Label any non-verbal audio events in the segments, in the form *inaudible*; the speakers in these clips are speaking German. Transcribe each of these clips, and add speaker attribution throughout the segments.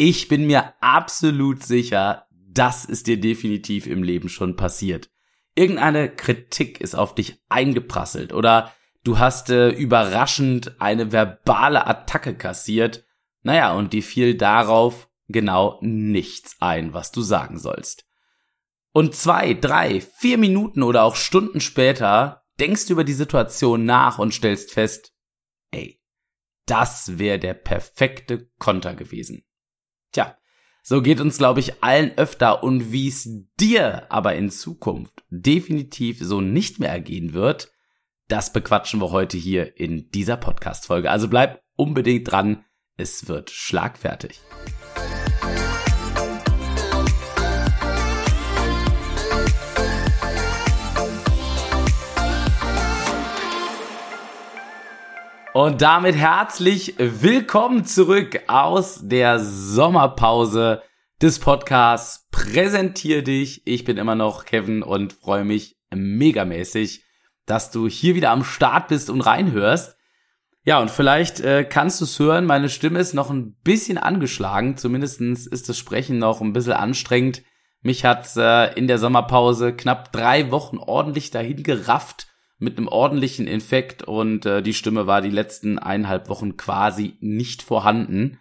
Speaker 1: Ich bin mir absolut sicher, das ist dir definitiv im Leben schon passiert. Irgendeine Kritik ist auf dich eingeprasselt oder du hast äh, überraschend eine verbale Attacke kassiert. Naja, und die fiel darauf genau nichts ein, was du sagen sollst. Und zwei, drei, vier Minuten oder auch Stunden später denkst du über die Situation nach und stellst fest, ey, das wäre der perfekte Konter gewesen. Tja, so geht uns, glaube ich, allen öfter und wie es dir aber in Zukunft definitiv so nicht mehr ergehen wird, das bequatschen wir heute hier in dieser Podcast-Folge. Also bleib unbedingt dran, es wird schlagfertig. Und damit herzlich willkommen zurück aus der Sommerpause des Podcasts. Präsentier dich. Ich bin immer noch Kevin und freue mich megamäßig, dass du hier wieder am Start bist und reinhörst. Ja, und vielleicht äh, kannst du es hören, meine Stimme ist noch ein bisschen angeschlagen. Zumindestens ist das Sprechen noch ein bisschen anstrengend. Mich hat äh, in der Sommerpause knapp drei Wochen ordentlich dahin gerafft mit einem ordentlichen Infekt und äh, die Stimme war die letzten eineinhalb Wochen quasi nicht vorhanden.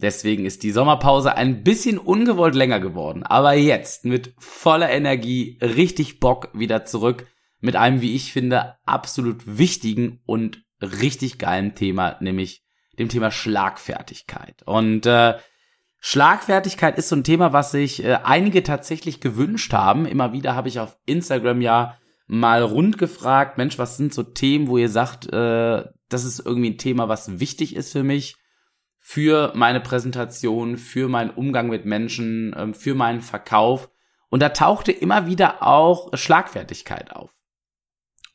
Speaker 1: Deswegen ist die Sommerpause ein bisschen ungewollt länger geworden. Aber jetzt mit voller Energie, richtig Bock wieder zurück mit einem, wie ich finde, absolut wichtigen und richtig geilen Thema, nämlich dem Thema Schlagfertigkeit. Und äh, Schlagfertigkeit ist so ein Thema, was sich äh, einige tatsächlich gewünscht haben. Immer wieder habe ich auf Instagram ja mal rund gefragt, Mensch, was sind so Themen, wo ihr sagt, äh, das ist irgendwie ein Thema, was wichtig ist für mich, für meine Präsentation, für meinen Umgang mit Menschen, äh, für meinen Verkauf. Und da tauchte immer wieder auch Schlagfertigkeit auf.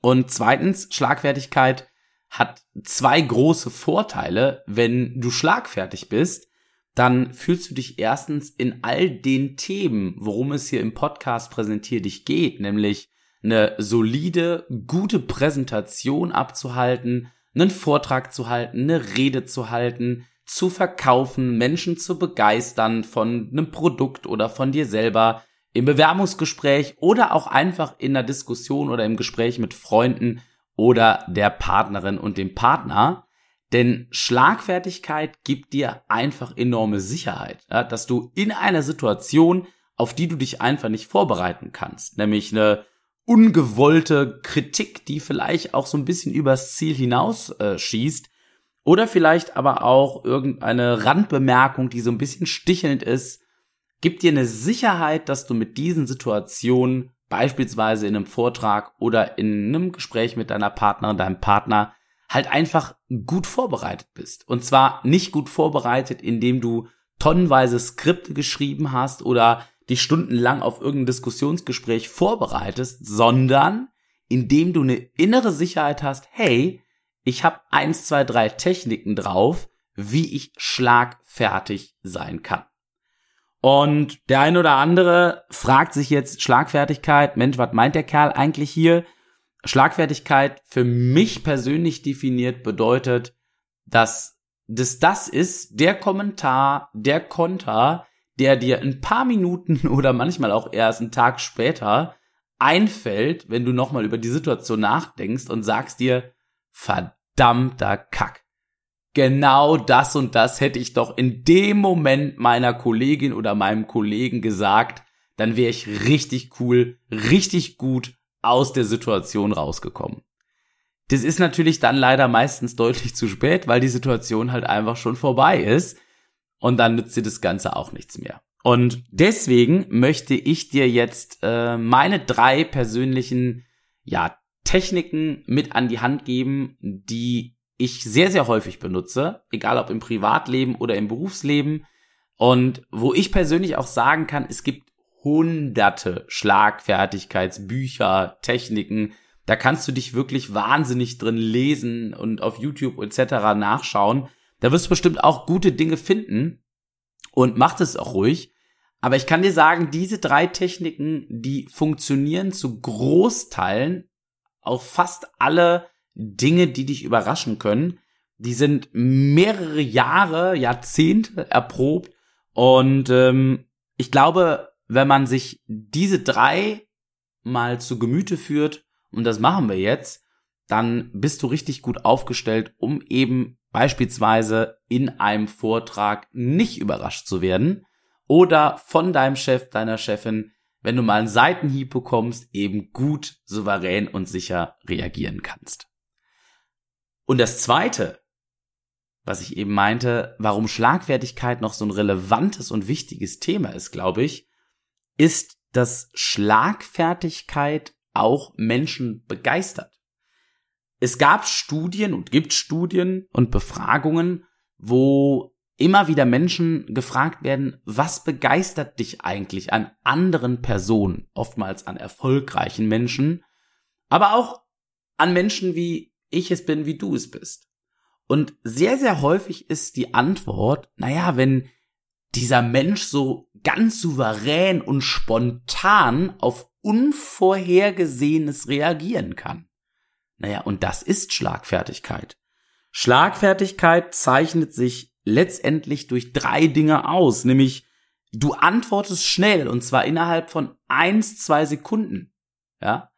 Speaker 1: Und zweitens, Schlagfertigkeit hat zwei große Vorteile. Wenn du schlagfertig bist, dann fühlst du dich erstens in all den Themen, worum es hier im Podcast präsentiert dich geht, nämlich eine solide, gute Präsentation abzuhalten, einen Vortrag zu halten, eine Rede zu halten, zu verkaufen, Menschen zu begeistern von einem Produkt oder von dir selber, im Bewerbungsgespräch oder auch einfach in der Diskussion oder im Gespräch mit Freunden oder der Partnerin und dem Partner. Denn Schlagfertigkeit gibt dir einfach enorme Sicherheit, ja, dass du in einer Situation, auf die du dich einfach nicht vorbereiten kannst, nämlich eine ungewollte Kritik, die vielleicht auch so ein bisschen übers Ziel hinaus äh, schießt. Oder vielleicht aber auch irgendeine Randbemerkung, die so ein bisschen stichelnd ist, gibt dir eine Sicherheit, dass du mit diesen Situationen, beispielsweise in einem Vortrag oder in einem Gespräch mit deiner Partnerin, deinem Partner, halt einfach gut vorbereitet bist. Und zwar nicht gut vorbereitet, indem du tonnenweise Skripte geschrieben hast oder dich stundenlang auf irgendein Diskussionsgespräch vorbereitest, sondern indem du eine innere Sicherheit hast, hey, ich habe eins, zwei, drei Techniken drauf, wie ich schlagfertig sein kann. Und der ein oder andere fragt sich jetzt Schlagfertigkeit, Mensch, was meint der Kerl eigentlich hier? Schlagfertigkeit für mich persönlich definiert bedeutet, dass das das ist, der Kommentar, der Konter, der dir ein paar Minuten *laughs* oder manchmal auch erst einen Tag später einfällt, wenn du nochmal über die Situation nachdenkst und sagst dir, verdammter Kack. Genau das und das hätte ich doch in dem Moment meiner Kollegin oder meinem Kollegen gesagt, dann wäre ich richtig cool, richtig gut aus der Situation rausgekommen. Das ist natürlich dann leider meistens deutlich zu spät, weil die Situation halt einfach schon vorbei ist und dann nützt dir das Ganze auch nichts mehr. Und deswegen möchte ich dir jetzt äh, meine drei persönlichen ja, Techniken mit an die Hand geben, die ich sehr, sehr häufig benutze, egal ob im Privatleben oder im Berufsleben. Und wo ich persönlich auch sagen kann, es gibt hunderte Schlagfertigkeitsbücher, Techniken. Da kannst du dich wirklich wahnsinnig drin lesen und auf YouTube etc. nachschauen. Da wirst du bestimmt auch gute Dinge finden und mach es auch ruhig. Aber ich kann dir sagen, diese drei Techniken, die funktionieren zu Großteilen auf fast alle Dinge, die dich überraschen können. Die sind mehrere Jahre, Jahrzehnte erprobt Und ähm, ich glaube, wenn man sich diese drei mal zu Gemüte führt, und das machen wir jetzt, dann bist du richtig gut aufgestellt, um eben beispielsweise in einem Vortrag nicht überrascht zu werden oder von deinem Chef, deiner Chefin, wenn du mal einen Seitenhieb bekommst, eben gut, souverän und sicher reagieren kannst. Und das zweite, was ich eben meinte, warum Schlagfertigkeit noch so ein relevantes und wichtiges Thema ist, glaube ich, ist, dass Schlagfertigkeit auch Menschen begeistert. Es gab Studien und gibt Studien und Befragungen, wo immer wieder Menschen gefragt werden, was begeistert dich eigentlich an anderen Personen, oftmals an erfolgreichen Menschen, aber auch an Menschen wie ich es bin, wie du es bist. Und sehr, sehr häufig ist die Antwort, naja, wenn dieser Mensch so ganz souverän und spontan auf Unvorhergesehenes reagieren kann. Naja, und das ist Schlagfertigkeit. Schlagfertigkeit zeichnet sich letztendlich durch drei Dinge aus, nämlich du antwortest schnell und zwar innerhalb von eins, zwei Sekunden. Ja.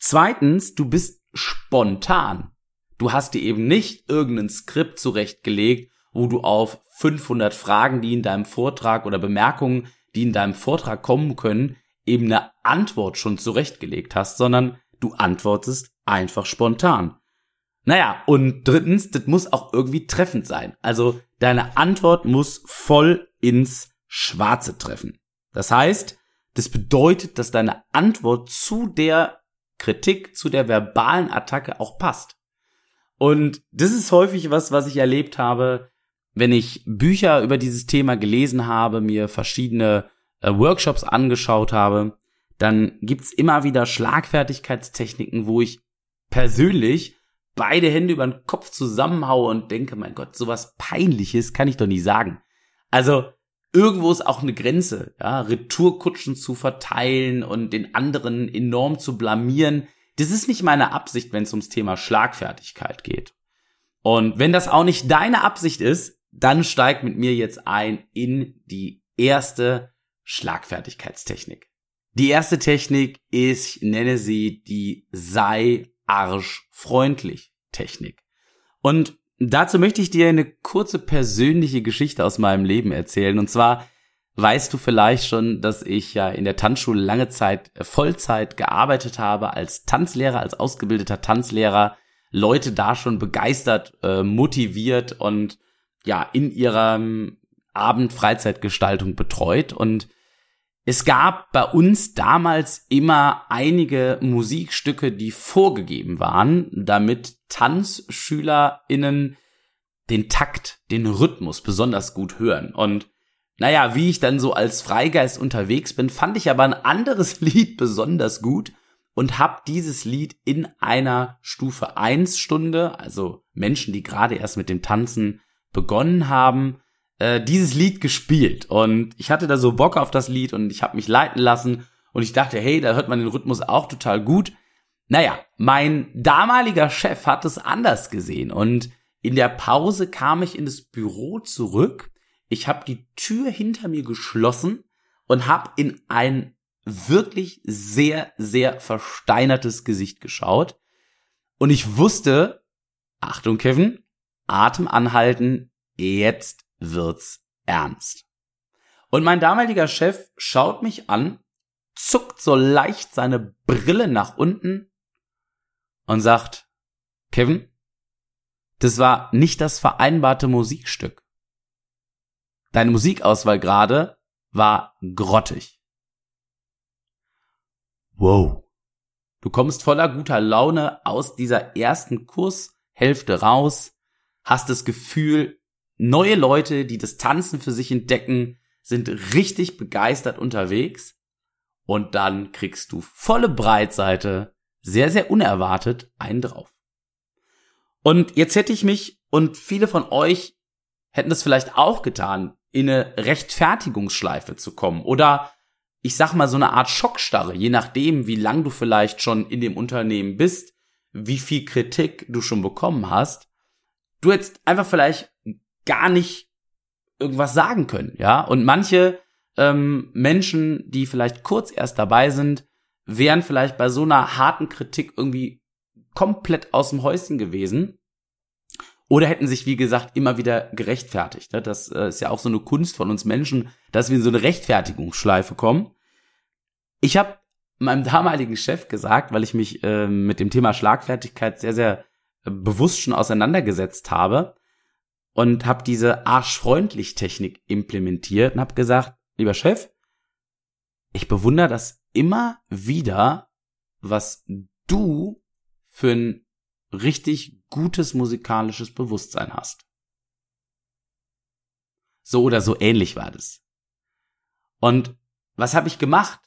Speaker 1: Zweitens, du bist spontan. Du hast dir eben nicht irgendein Skript zurechtgelegt, wo du auf 500 Fragen, die in deinem Vortrag oder Bemerkungen, die in deinem Vortrag kommen können, eben eine Antwort schon zurechtgelegt hast, sondern du antwortest einfach spontan. Naja, und drittens, das muss auch irgendwie treffend sein. Also deine Antwort muss voll ins Schwarze treffen. Das heißt, das bedeutet, dass deine Antwort zu der Kritik, zu der verbalen Attacke auch passt. Und das ist häufig was, was ich erlebt habe, wenn ich Bücher über dieses Thema gelesen habe, mir verschiedene äh, Workshops angeschaut habe, dann gibt's immer wieder Schlagfertigkeitstechniken, wo ich persönlich beide Hände über den Kopf zusammenhaue und denke, mein Gott, sowas peinliches kann ich doch nie sagen. Also irgendwo ist auch eine Grenze, ja, Retourkutschen zu verteilen und den anderen enorm zu blamieren. Das ist nicht meine Absicht, wenn es ums Thema Schlagfertigkeit geht. Und wenn das auch nicht deine Absicht ist, dann steig mit mir jetzt ein in die erste Schlagfertigkeitstechnik. Die erste Technik ist, ich nenne sie die sei arschfreundlich Technik. Und dazu möchte ich dir eine kurze persönliche Geschichte aus meinem Leben erzählen. Und zwar weißt du vielleicht schon, dass ich ja in der Tanzschule lange Zeit äh, Vollzeit gearbeitet habe als Tanzlehrer, als ausgebildeter Tanzlehrer, Leute da schon begeistert, äh, motiviert und ja, in ihrer Abendfreizeitgestaltung betreut und es gab bei uns damals immer einige Musikstücke, die vorgegeben waren, damit TanzschülerInnen den Takt, den Rhythmus besonders gut hören. Und naja, wie ich dann so als Freigeist unterwegs bin, fand ich aber ein anderes *laughs* Lied besonders gut und habe dieses Lied in einer Stufe 1 Stunde, also Menschen, die gerade erst mit dem Tanzen begonnen haben, äh, dieses Lied gespielt und ich hatte da so Bock auf das Lied und ich habe mich leiten lassen und ich dachte, hey, da hört man den Rhythmus auch total gut. Naja, mein damaliger Chef hat es anders gesehen und in der Pause kam ich in das Büro zurück. Ich habe die Tür hinter mir geschlossen und habe in ein wirklich sehr, sehr versteinertes Gesicht geschaut. Und ich wusste, Achtung, Kevin, Atem anhalten, jetzt wird's ernst. Und mein damaliger Chef schaut mich an, zuckt so leicht seine Brille nach unten und sagt, Kevin, das war nicht das vereinbarte Musikstück. Deine Musikauswahl gerade war grottig. Wow. Du kommst voller guter Laune aus dieser ersten Kurshälfte raus, hast das Gefühl, neue Leute, die das Tanzen für sich entdecken, sind richtig begeistert unterwegs und dann kriegst du volle Breitseite, sehr, sehr unerwartet einen drauf. Und jetzt hätte ich mich und viele von euch hätten das vielleicht auch getan, in eine Rechtfertigungsschleife zu kommen oder ich sag mal so eine Art Schockstarre, je nachdem, wie lang du vielleicht schon in dem Unternehmen bist, wie viel Kritik du schon bekommen hast. Du hättest einfach vielleicht gar nicht irgendwas sagen können, ja. Und manche ähm, Menschen, die vielleicht kurz erst dabei sind, wären vielleicht bei so einer harten Kritik irgendwie komplett aus dem Häuschen gewesen. Oder hätten sich, wie gesagt, immer wieder gerechtfertigt. Ne? Das äh, ist ja auch so eine Kunst von uns Menschen, dass wir in so eine Rechtfertigungsschleife kommen. Ich habe meinem damaligen Chef gesagt, weil ich mich äh, mit dem Thema Schlagfertigkeit sehr, sehr äh, bewusst schon auseinandergesetzt habe und habe diese arschfreundlich Technik implementiert und habe gesagt, lieber Chef, ich bewundere das immer wieder, was du für ein richtig gutes musikalisches Bewusstsein hast. So oder so ähnlich war das. Und was habe ich gemacht?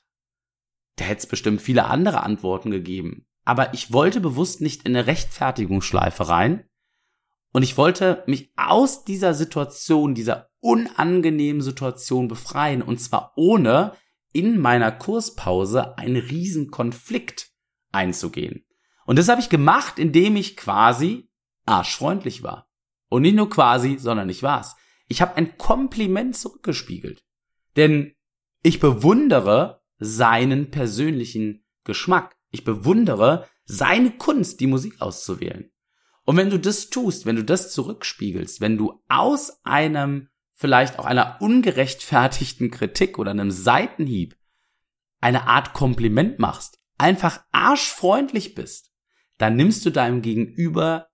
Speaker 1: Da hätte es bestimmt viele andere Antworten gegeben. Aber ich wollte bewusst nicht in eine Rechtfertigungsschleife rein. Und ich wollte mich aus dieser Situation, dieser unangenehmen Situation befreien. Und zwar ohne in meiner Kurspause einen riesen Konflikt einzugehen. Und das habe ich gemacht, indem ich quasi arschfreundlich war. Und nicht nur quasi, sondern ich war's. Ich habe ein Kompliment zurückgespiegelt. Denn ich bewundere seinen persönlichen Geschmack. Ich bewundere seine Kunst, die Musik auszuwählen. Und wenn du das tust, wenn du das zurückspiegelst, wenn du aus einem vielleicht auch einer ungerechtfertigten Kritik oder einem Seitenhieb eine Art Kompliment machst, einfach arschfreundlich bist, dann nimmst du deinem Gegenüber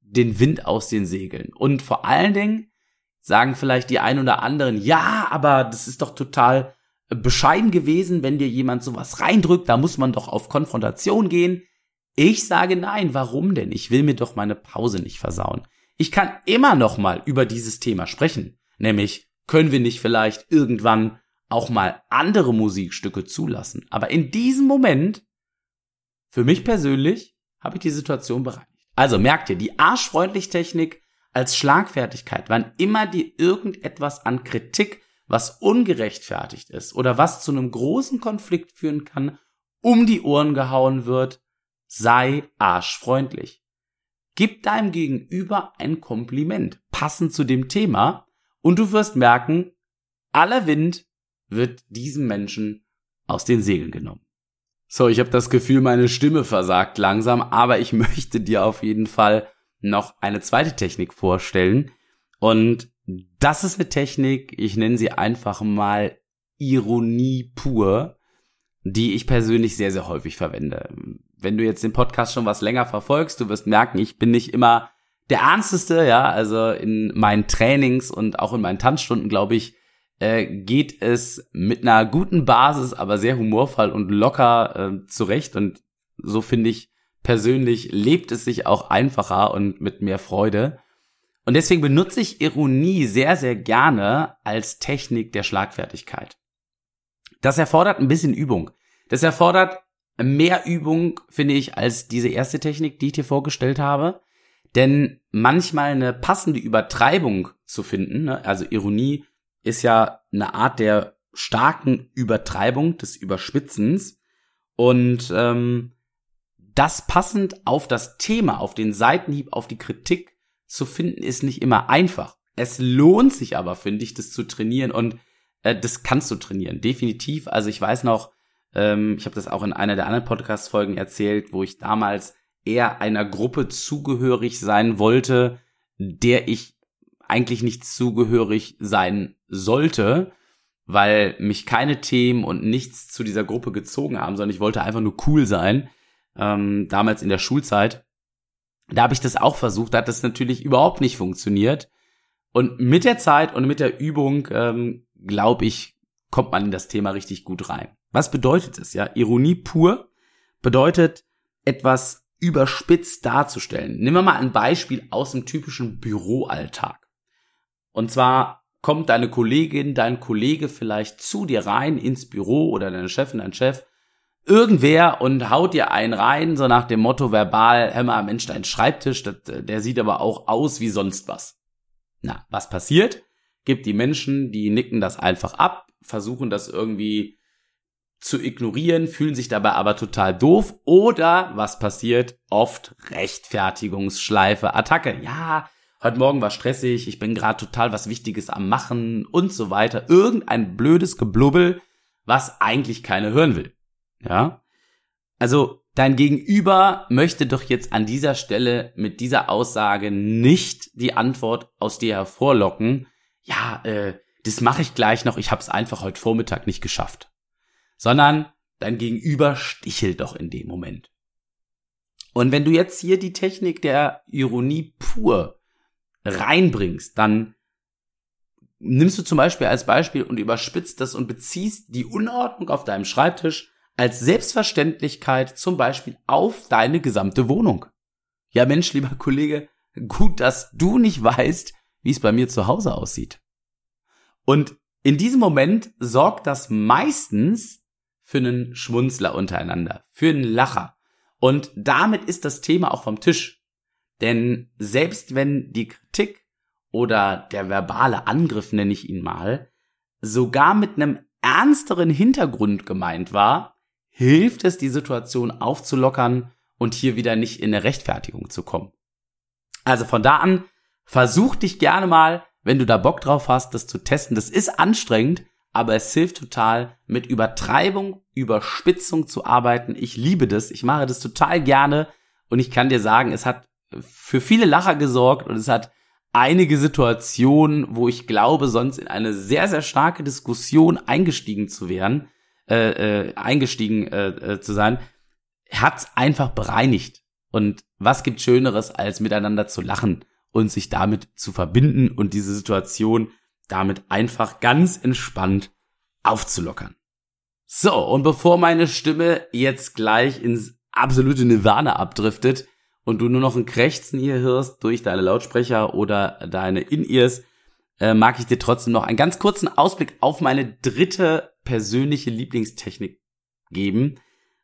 Speaker 1: den Wind aus den Segeln. Und vor allen Dingen sagen vielleicht die ein oder anderen, ja, aber das ist doch total bescheiden gewesen, wenn dir jemand sowas reindrückt, da muss man doch auf Konfrontation gehen. Ich sage nein, warum denn? Ich will mir doch meine Pause nicht versauen. Ich kann immer noch mal über dieses Thema sprechen. Nämlich, können wir nicht vielleicht irgendwann auch mal andere Musikstücke zulassen? Aber in diesem Moment, für mich persönlich, habe ich die Situation bereinigt. Also merkt ihr, die arschfreundlich Technik als Schlagfertigkeit, wann immer dir irgendetwas an Kritik, was ungerechtfertigt ist oder was zu einem großen Konflikt führen kann, um die Ohren gehauen wird, sei arschfreundlich. Gib deinem Gegenüber ein Kompliment, passend zu dem Thema, und du wirst merken, aller Wind wird diesem Menschen aus den Segeln genommen. So, ich habe das Gefühl, meine Stimme versagt langsam, aber ich *laughs* möchte dir auf jeden Fall noch eine zweite Technik vorstellen. Und das ist eine Technik, ich nenne sie einfach mal Ironie pur, die ich persönlich sehr, sehr häufig verwende. Wenn du jetzt den Podcast schon was länger verfolgst, du wirst merken, ich bin nicht immer der ernsteste, ja, also in meinen Trainings und auch in meinen Tanzstunden, glaube ich, äh, geht es mit einer guten Basis, aber sehr humorvoll und locker äh, zurecht. Und so finde ich persönlich lebt es sich auch einfacher und mit mehr Freude. Und deswegen benutze ich Ironie sehr, sehr gerne als Technik der Schlagfertigkeit. Das erfordert ein bisschen Übung. Das erfordert mehr Übung, finde ich, als diese erste Technik, die ich dir vorgestellt habe. Denn manchmal eine passende Übertreibung zu finden, ne? also Ironie ist ja eine Art der starken Übertreibung, des Überspitzens. Und ähm, das passend auf das Thema, auf den Seitenhieb, auf die Kritik zu finden, ist nicht immer einfach. Es lohnt sich aber, finde ich, das zu trainieren und äh, das kannst du trainieren, definitiv. Also ich weiß noch, ähm, ich habe das auch in einer der anderen Podcast-Folgen erzählt, wo ich damals eher einer Gruppe zugehörig sein wollte, der ich eigentlich nicht zugehörig sein sollte, weil mich keine Themen und nichts zu dieser Gruppe gezogen haben, sondern ich wollte einfach nur cool sein. Ähm, damals in der Schulzeit. Da habe ich das auch versucht, da hat das natürlich überhaupt nicht funktioniert. Und mit der Zeit und mit der Übung, ähm, glaube ich, kommt man in das Thema richtig gut rein. Was bedeutet es? Ja, Ironie pur bedeutet etwas überspitzt darzustellen. Nehmen wir mal ein Beispiel aus dem typischen Büroalltag. Und zwar kommt deine Kollegin, dein Kollege vielleicht zu dir rein ins Büro oder deine Chefin, dein Chef, irgendwer und haut dir einen rein, so nach dem Motto verbal, hör mal, Mensch, dein Schreibtisch, das, der sieht aber auch aus wie sonst was. Na, was passiert? Gibt die Menschen, die nicken das einfach ab, versuchen das irgendwie zu ignorieren, fühlen sich dabei aber total doof oder was passiert? Oft Rechtfertigungsschleife, Attacke. Ja, heute Morgen war stressig, ich bin gerade total was Wichtiges am Machen und so weiter. Irgendein blödes Geblubbel, was eigentlich keiner hören will. Ja? Also dein Gegenüber möchte doch jetzt an dieser Stelle mit dieser Aussage nicht die Antwort aus dir hervorlocken. Ja, äh, das mache ich gleich noch, ich habe es einfach heute Vormittag nicht geschafft. Sondern dein Gegenüber stichelt doch in dem Moment. Und wenn du jetzt hier die Technik der Ironie pur reinbringst, dann nimmst du zum Beispiel als Beispiel und überspitzt das und beziehst die Unordnung auf deinem Schreibtisch als Selbstverständlichkeit zum Beispiel auf deine gesamte Wohnung. Ja Mensch, lieber Kollege, gut, dass du nicht weißt, wie es bei mir zu Hause aussieht. Und in diesem Moment sorgt das meistens für einen Schmunzler untereinander, für einen Lacher. Und damit ist das Thema auch vom Tisch. Denn selbst wenn die Kritik oder der verbale Angriff, nenne ich ihn mal, sogar mit einem ernsteren Hintergrund gemeint war, hilft es, die Situation aufzulockern und hier wieder nicht in eine Rechtfertigung zu kommen. Also von da an, versuch dich gerne mal, wenn du da Bock drauf hast, das zu testen. Das ist anstrengend, aber es hilft total, mit Übertreibung, Überspitzung zu arbeiten. Ich liebe das, ich mache das total gerne und ich kann dir sagen, es hat für viele Lacher gesorgt und es hat einige Situationen, wo ich glaube, sonst in eine sehr, sehr starke Diskussion eingestiegen zu werden, äh, äh, eingestiegen äh, äh, zu sein, hat einfach bereinigt. Und was gibt Schöneres, als miteinander zu lachen und sich damit zu verbinden und diese Situation damit einfach ganz entspannt aufzulockern. So, und bevor meine Stimme jetzt gleich ins absolute Nirvana abdriftet und du nur noch ein Krächzen hier hörst durch deine Lautsprecher oder deine In-Ears, äh, mag ich dir trotzdem noch einen ganz kurzen Ausblick auf meine dritte persönliche Lieblingstechnik geben.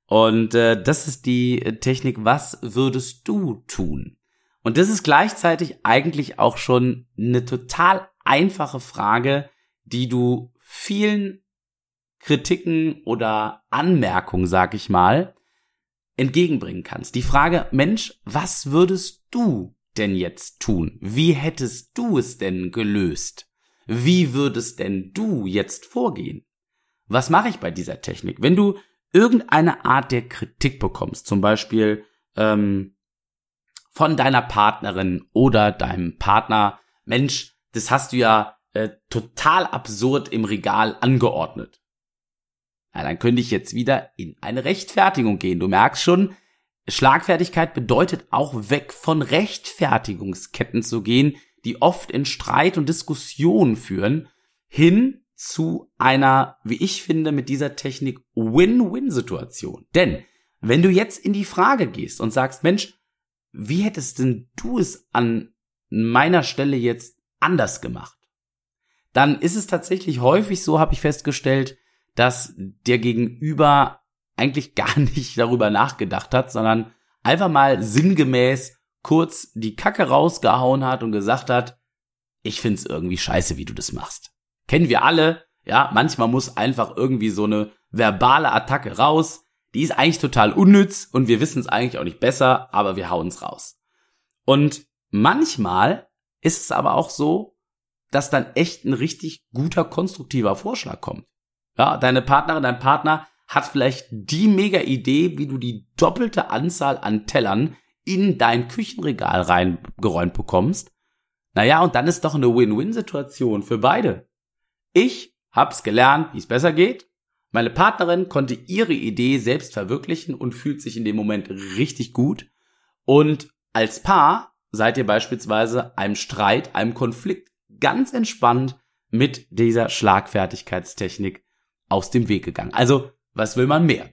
Speaker 1: Und äh, das ist die Technik, was würdest du tun? Und das ist gleichzeitig eigentlich auch schon eine total einfache Frage, die du vielen Kritiken oder Anmerkungen, sag ich mal, entgegenbringen kannst. Die Frage, Mensch, was würdest du denn jetzt tun? Wie hättest du es denn gelöst? Wie würdest denn du jetzt vorgehen? Was mache ich bei dieser Technik? Wenn du irgendeine Art der Kritik bekommst, zum Beispiel ähm, von deiner Partnerin oder deinem Partner, Mensch, das hast du ja äh, total absurd im Regal angeordnet. Ja, dann könnte ich jetzt wieder in eine Rechtfertigung gehen. Du merkst schon, Schlagfertigkeit bedeutet auch weg von Rechtfertigungsketten zu gehen, die oft in Streit und Diskussion führen, hin zu einer, wie ich finde, mit dieser Technik Win-Win-Situation. Denn wenn du jetzt in die Frage gehst und sagst, Mensch, wie hättest denn du es an meiner Stelle jetzt anders gemacht? Dann ist es tatsächlich häufig so, habe ich festgestellt, dass der Gegenüber eigentlich *laughs* gar nicht darüber nachgedacht hat, sondern einfach mal sinngemäß kurz die Kacke rausgehauen hat und gesagt hat, ich find's irgendwie scheiße, wie du das machst. Kennen wir alle, ja, manchmal muss einfach irgendwie so eine verbale Attacke raus, die ist eigentlich total unnütz und wir wissen es eigentlich auch nicht besser, aber wir hauen's raus. Und manchmal ist es aber auch so, dass dann echt ein richtig guter, konstruktiver Vorschlag kommt. Ja, deine Partnerin, dein Partner hat vielleicht die mega Idee, wie du die doppelte Anzahl an Tellern in dein Küchenregal reingeräumt bekommst. Naja, und dann ist doch eine Win-Win-Situation für beide. Ich hab's gelernt, wie es besser geht. Meine Partnerin konnte ihre Idee selbst verwirklichen und fühlt sich in dem Moment richtig gut. Und als Paar seid ihr beispielsweise einem Streit, einem Konflikt ganz entspannt mit dieser Schlagfertigkeitstechnik aus dem Weg gegangen. Also, was will man mehr?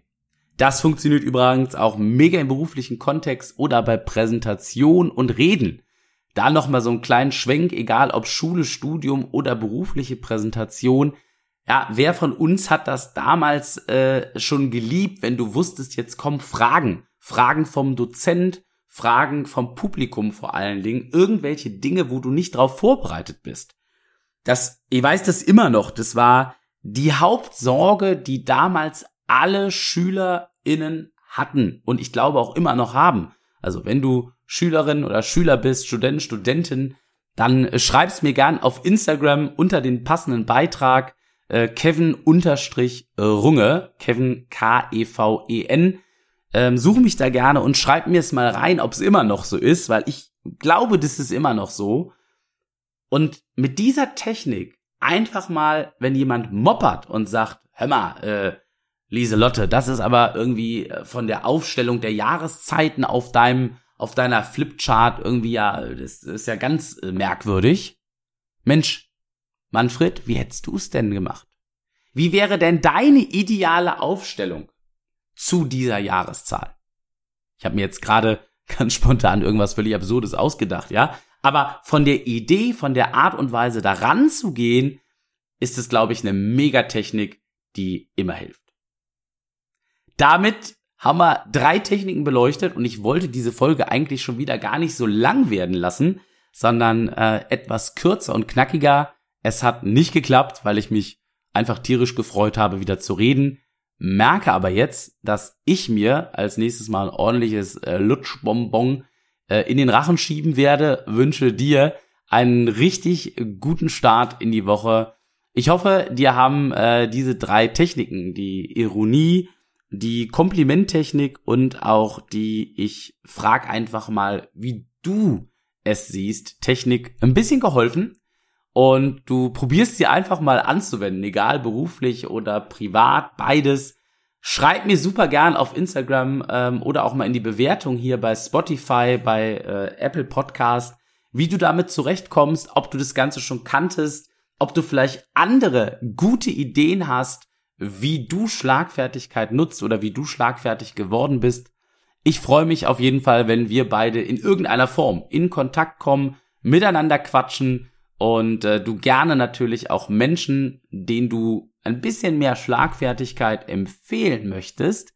Speaker 1: Das funktioniert übrigens auch mega im beruflichen Kontext oder bei Präsentation und Reden. Da nochmal so einen kleinen Schwenk, egal ob Schule, Studium oder berufliche Präsentation. Ja, wer von uns hat das damals äh, schon geliebt, wenn du wusstest, jetzt kommen Fragen. Fragen vom Dozent, Fragen vom Publikum vor allen Dingen, irgendwelche Dinge, wo du nicht drauf vorbereitet bist. Das, ich weiß das immer noch, das war die Hauptsorge, die damals alle SchülerInnen hatten und ich glaube auch immer noch haben. Also wenn du Schülerin oder Schüler bist, Student, Studentin, dann schreib's mir gern auf Instagram unter den passenden Beitrag äh, Kevin-Runge, Kevin K-E-V-E-N. Ähm, suche mich da gerne und schreib mir es mal rein, ob es immer noch so ist, weil ich glaube, das ist immer noch so. Und mit dieser Technik einfach mal, wenn jemand moppert und sagt, hör mal, äh, Lieselotte, das ist aber irgendwie äh, von der Aufstellung der Jahreszeiten auf deinem, auf deiner Flipchart irgendwie ja, das ist ja ganz äh, merkwürdig. Mensch, Manfred, wie hättest du es denn gemacht? Wie wäre denn deine ideale Aufstellung zu dieser Jahreszahl? Ich habe mir jetzt gerade *laughs* ganz spontan irgendwas völlig Absurdes ausgedacht, ja? Aber von der Idee, von der Art und Weise daran zu gehen, ist es, glaube ich, eine Megatechnik, die immer hilft. Damit haben wir drei Techniken beleuchtet und ich wollte diese Folge eigentlich schon wieder gar nicht so lang werden lassen, sondern äh, etwas kürzer und knackiger. Es hat nicht geklappt, weil ich mich einfach tierisch gefreut habe, wieder zu reden. Merke aber jetzt, dass ich mir als nächstes Mal ein ordentliches äh, Lutschbonbon äh, in den Rachen schieben werde. Wünsche dir einen richtig guten Start in die Woche. Ich hoffe, dir haben äh, diese drei Techniken, die Ironie, die Komplimenttechnik und auch die ich frag einfach mal, wie du es siehst, Technik ein bisschen geholfen und du probierst sie einfach mal anzuwenden, egal beruflich oder privat, beides. Schreib mir super gern auf Instagram ähm, oder auch mal in die Bewertung hier bei Spotify, bei äh, Apple Podcast, wie du damit zurechtkommst, ob du das Ganze schon kanntest, ob du vielleicht andere gute Ideen hast, wie du Schlagfertigkeit nutzt oder wie du schlagfertig geworden bist. Ich freue mich auf jeden Fall, wenn wir beide in irgendeiner Form in Kontakt kommen, miteinander quatschen und äh, du gerne natürlich auch Menschen, denen du ein bisschen mehr Schlagfertigkeit empfehlen möchtest,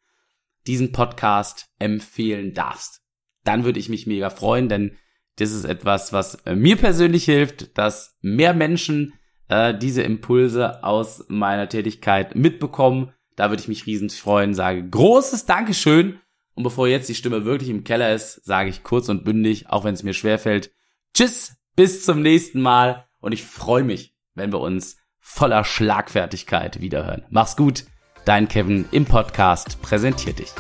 Speaker 1: diesen Podcast empfehlen darfst. Dann würde ich mich mega freuen, denn das ist etwas, was mir persönlich hilft, dass mehr Menschen äh, diese Impulse aus meiner Tätigkeit mitbekommen. Da würde ich mich riesig freuen, sage großes Dankeschön. Und bevor jetzt die Stimme wirklich im Keller ist, sage ich kurz und bündig, auch wenn es mir schwerfällt, tschüss, bis zum nächsten Mal. Und ich freue mich, wenn wir uns voller Schlagfertigkeit wiederhören. Mach's gut, dein Kevin im Podcast präsentiert dich.